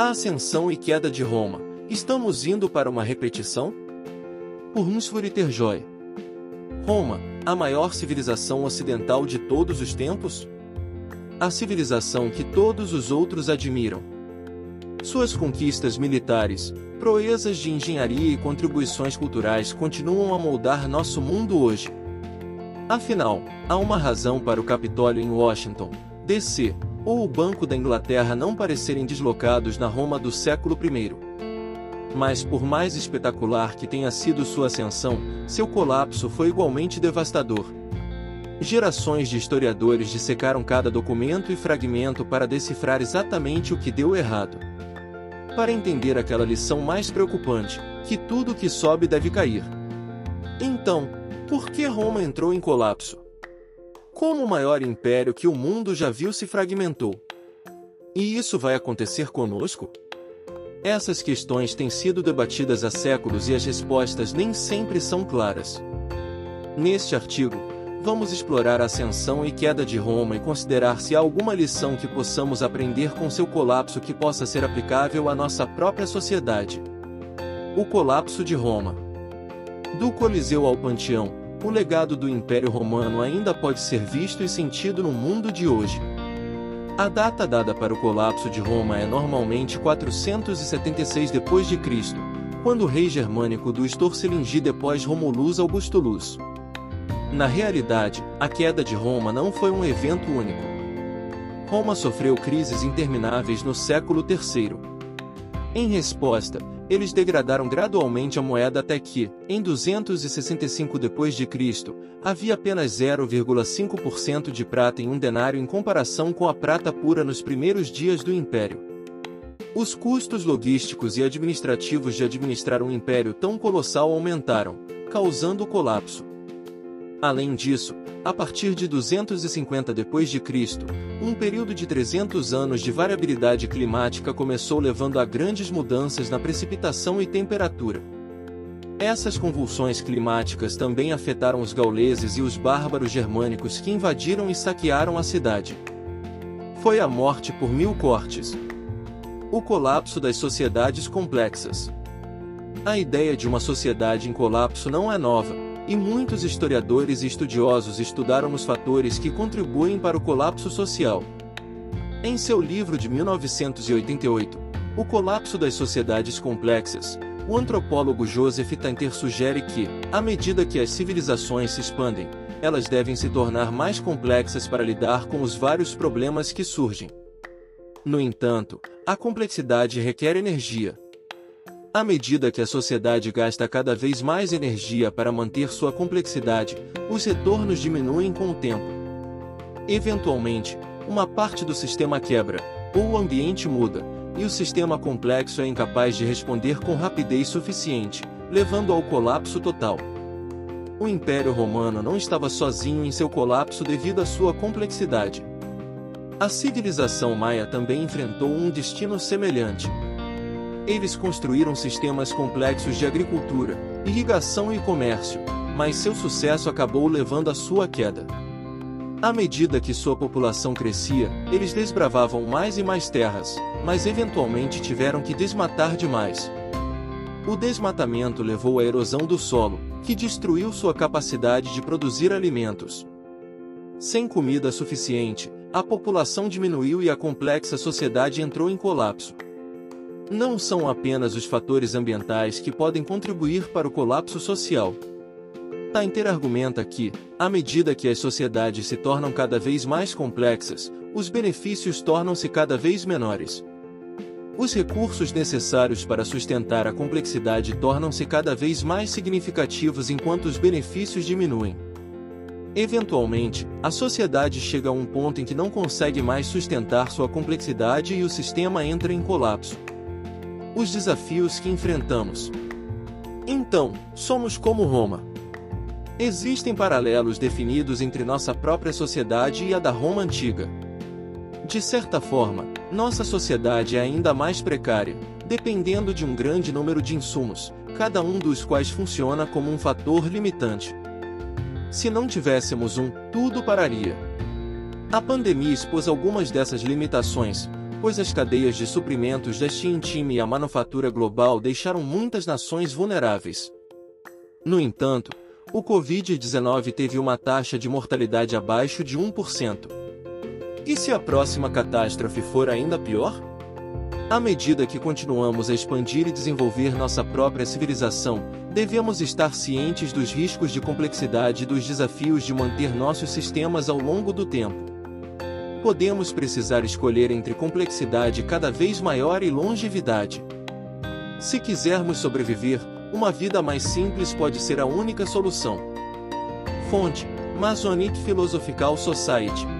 A ascensão e queda de Roma. Estamos indo para uma repetição? Por Hunsford Terjoy. Roma, a maior civilização ocidental de todos os tempos? A civilização que todos os outros admiram. Suas conquistas militares, proezas de engenharia e contribuições culturais continuam a moldar nosso mundo hoje. Afinal, há uma razão para o Capitólio em Washington, D.C., ou o Banco da Inglaterra não parecerem deslocados na Roma do século I. Mas por mais espetacular que tenha sido sua ascensão, seu colapso foi igualmente devastador. Gerações de historiadores dissecaram cada documento e fragmento para decifrar exatamente o que deu errado. Para entender aquela lição mais preocupante, que tudo que sobe deve cair. Então, por que Roma entrou em colapso? Como o maior império que o mundo já viu se fragmentou. E isso vai acontecer conosco? Essas questões têm sido debatidas há séculos e as respostas nem sempre são claras. Neste artigo, vamos explorar a ascensão e queda de Roma e considerar se há alguma lição que possamos aprender com seu colapso que possa ser aplicável à nossa própria sociedade. O colapso de Roma. Do Coliseu ao Panteão, o legado do Império Romano ainda pode ser visto e sentido no mundo de hoje. A data dada para o colapso de Roma é normalmente 476 d.C., quando o rei germânico do Storcelingi depois Romulus Augustulus. Na realidade, a queda de Roma não foi um evento único. Roma sofreu crises intermináveis no século III. Em resposta, eles degradaram gradualmente a moeda até que, em 265 d.C., havia apenas 0,5% de prata em um denário em comparação com a prata pura nos primeiros dias do Império. Os custos logísticos e administrativos de administrar um império tão colossal aumentaram, causando o colapso. Além disso, a partir de 250 d.C., um período de 300 anos de variabilidade climática começou levando a grandes mudanças na precipitação e temperatura. Essas convulsões climáticas também afetaram os gauleses e os bárbaros germânicos que invadiram e saquearam a cidade. Foi a morte por mil cortes. O colapso das sociedades complexas. A ideia de uma sociedade em colapso não é nova e muitos historiadores e estudiosos estudaram os fatores que contribuem para o colapso social. Em seu livro de 1988, O Colapso das Sociedades Complexas, o antropólogo Joseph Tainter sugere que, à medida que as civilizações se expandem, elas devem se tornar mais complexas para lidar com os vários problemas que surgem. No entanto, a complexidade requer energia, à medida que a sociedade gasta cada vez mais energia para manter sua complexidade, os retornos diminuem com o tempo. Eventualmente, uma parte do sistema quebra, ou o ambiente muda, e o sistema complexo é incapaz de responder com rapidez suficiente, levando ao colapso total. O Império Romano não estava sozinho em seu colapso devido à sua complexidade. A civilização maia também enfrentou um destino semelhante. Eles construíram sistemas complexos de agricultura, irrigação e comércio, mas seu sucesso acabou levando à sua queda. À medida que sua população crescia, eles desbravavam mais e mais terras, mas eventualmente tiveram que desmatar demais. O desmatamento levou à erosão do solo, que destruiu sua capacidade de produzir alimentos. Sem comida suficiente, a população diminuiu e a complexa sociedade entrou em colapso. Não são apenas os fatores ambientais que podem contribuir para o colapso social. Tainter argumenta que, à medida que as sociedades se tornam cada vez mais complexas, os benefícios tornam-se cada vez menores. Os recursos necessários para sustentar a complexidade tornam-se cada vez mais significativos enquanto os benefícios diminuem. Eventualmente, a sociedade chega a um ponto em que não consegue mais sustentar sua complexidade e o sistema entra em colapso os desafios que enfrentamos. Então, somos como Roma. Existem paralelos definidos entre nossa própria sociedade e a da Roma antiga. De certa forma, nossa sociedade é ainda mais precária, dependendo de um grande número de insumos, cada um dos quais funciona como um fator limitante. Se não tivéssemos um, tudo pararia. A pandemia expôs algumas dessas limitações, pois as cadeias de suprimentos da Xintim e a manufatura global deixaram muitas nações vulneráveis. No entanto, o Covid-19 teve uma taxa de mortalidade abaixo de 1%. E se a próxima catástrofe for ainda pior? À medida que continuamos a expandir e desenvolver nossa própria civilização, devemos estar cientes dos riscos de complexidade e dos desafios de manter nossos sistemas ao longo do tempo. Podemos precisar escolher entre complexidade cada vez maior e longevidade. Se quisermos sobreviver, uma vida mais simples pode ser a única solução. Fonte: Masonic Philosophical Society